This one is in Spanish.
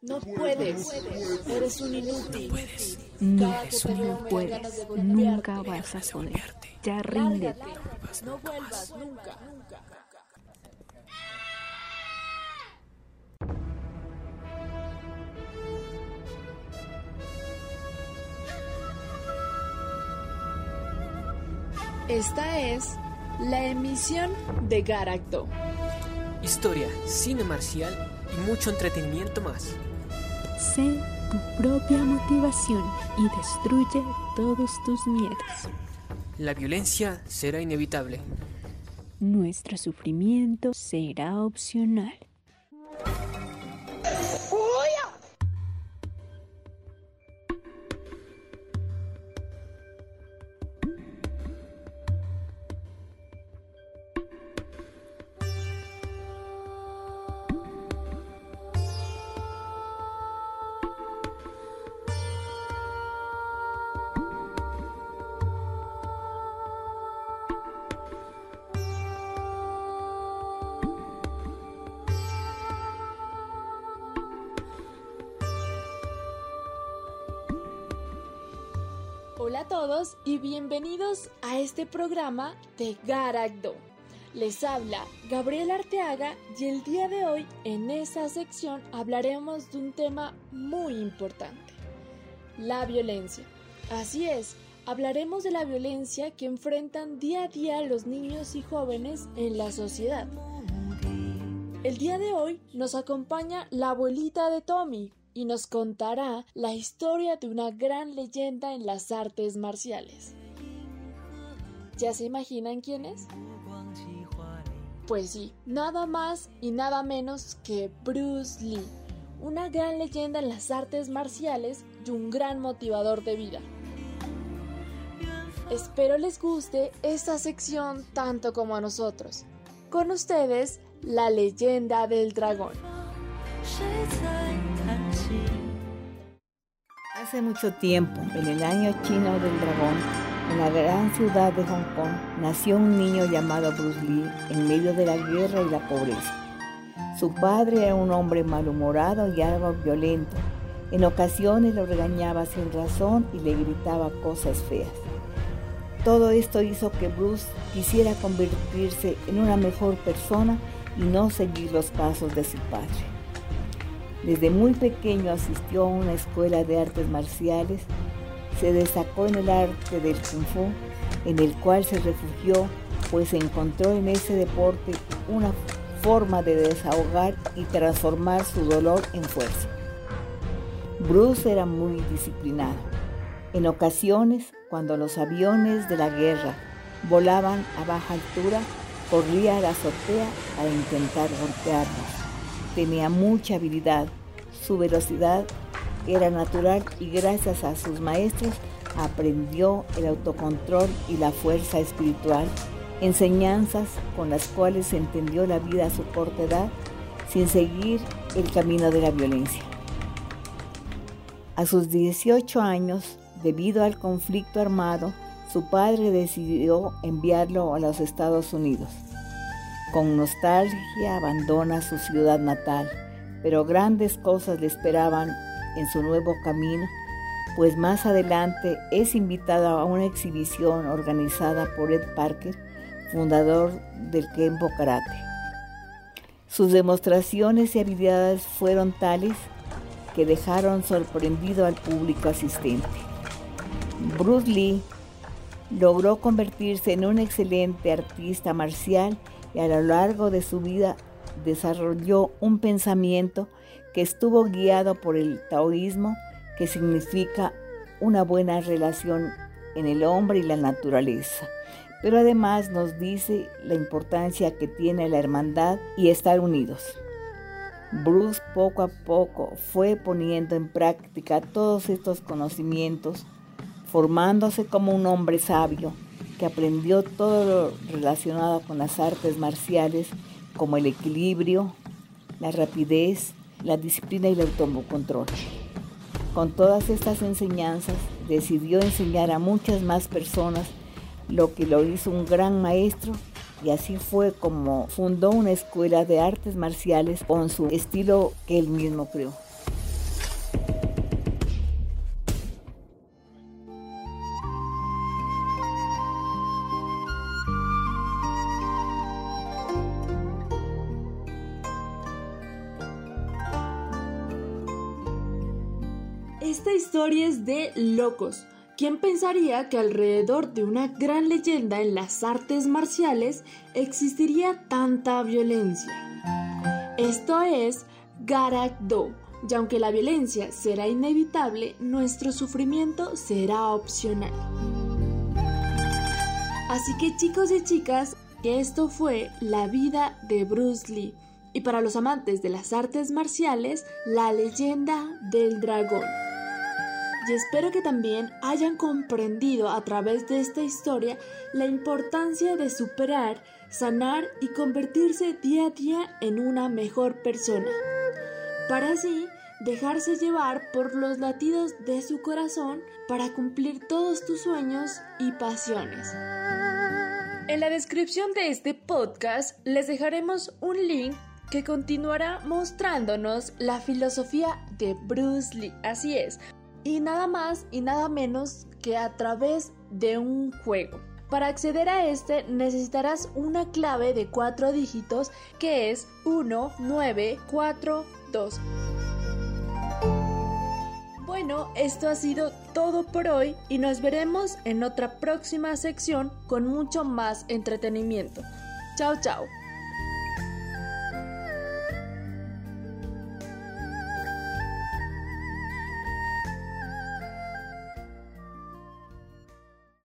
No puedes. Eres un inútil. No, eso no puedes. Nunca vas a poder. Ya ríndete. No vuelvas nunca. Esta es la emisión de Garacto. Historia, cine marcial y mucho entretenimiento más. Sé tu propia motivación y destruye todos tus miedos. La violencia será inevitable. Nuestro sufrimiento será opcional. Hola a todos y bienvenidos a este programa de Garagdo. Les habla Gabriel Arteaga y el día de hoy en esta sección hablaremos de un tema muy importante, la violencia. Así es, hablaremos de la violencia que enfrentan día a día los niños y jóvenes en la sociedad. El día de hoy nos acompaña la abuelita de Tommy, y nos contará la historia de una gran leyenda en las artes marciales. ¿Ya se imaginan quién es? Pues sí, nada más y nada menos que Bruce Lee, una gran leyenda en las artes marciales y un gran motivador de vida. Espero les guste esta sección tanto como a nosotros. Con ustedes, la leyenda del dragón. Hace mucho tiempo, en el año chino del dragón, en la gran ciudad de Hong Kong, nació un niño llamado Bruce Lee en medio de la guerra y la pobreza. Su padre era un hombre malhumorado y algo violento. En ocasiones lo regañaba sin razón y le gritaba cosas feas. Todo esto hizo que Bruce quisiera convertirse en una mejor persona y no seguir los pasos de su padre. Desde muy pequeño asistió a una escuela de artes marciales, se destacó en el arte del kung fu, en el cual se refugió, pues encontró en ese deporte una forma de desahogar y transformar su dolor en fuerza. Bruce era muy disciplinado. En ocasiones, cuando los aviones de la guerra volaban a baja altura, corría a la azotea para intentar golpearlos tenía mucha habilidad. Su velocidad era natural y gracias a sus maestros aprendió el autocontrol y la fuerza espiritual, enseñanzas con las cuales entendió la vida a su corta edad sin seguir el camino de la violencia. A sus 18 años, debido al conflicto armado, su padre decidió enviarlo a los Estados Unidos. Con nostalgia abandona su ciudad natal, pero grandes cosas le esperaban en su nuevo camino, pues más adelante es invitado a una exhibición organizada por Ed Parker, fundador del Kempo Karate. Sus demostraciones y habilidades fueron tales que dejaron sorprendido al público asistente. Bruce Lee logró convertirse en un excelente artista marcial y a lo largo de su vida desarrolló un pensamiento que estuvo guiado por el taoísmo, que significa una buena relación en el hombre y la naturaleza. Pero además nos dice la importancia que tiene la hermandad y estar unidos. Bruce poco a poco fue poniendo en práctica todos estos conocimientos, formándose como un hombre sabio que aprendió todo lo relacionado con las artes marciales, como el equilibrio, la rapidez, la disciplina y el autocontrol. Con todas estas enseñanzas, decidió enseñar a muchas más personas lo que lo hizo un gran maestro y así fue como fundó una escuela de artes marciales con su estilo que él mismo creó. Esta historia es de locos. ¿Quién pensaría que alrededor de una gran leyenda en las artes marciales existiría tanta violencia? Esto es Garak Do, y aunque la violencia será inevitable, nuestro sufrimiento será opcional. Así que chicos y chicas, esto fue la vida de Bruce Lee. Y para los amantes de las artes marciales, la leyenda del dragón. Y espero que también hayan comprendido a través de esta historia la importancia de superar, sanar y convertirse día a día en una mejor persona. Para así dejarse llevar por los latidos de su corazón para cumplir todos tus sueños y pasiones. En la descripción de este podcast les dejaremos un link que continuará mostrándonos la filosofía de Bruce Lee. Así es, y nada más y nada menos que a través de un juego. Para acceder a este necesitarás una clave de cuatro dígitos que es 1942. Bueno, esto ha sido todo por hoy y nos veremos en otra próxima sección con mucho más entretenimiento. Chao, chao.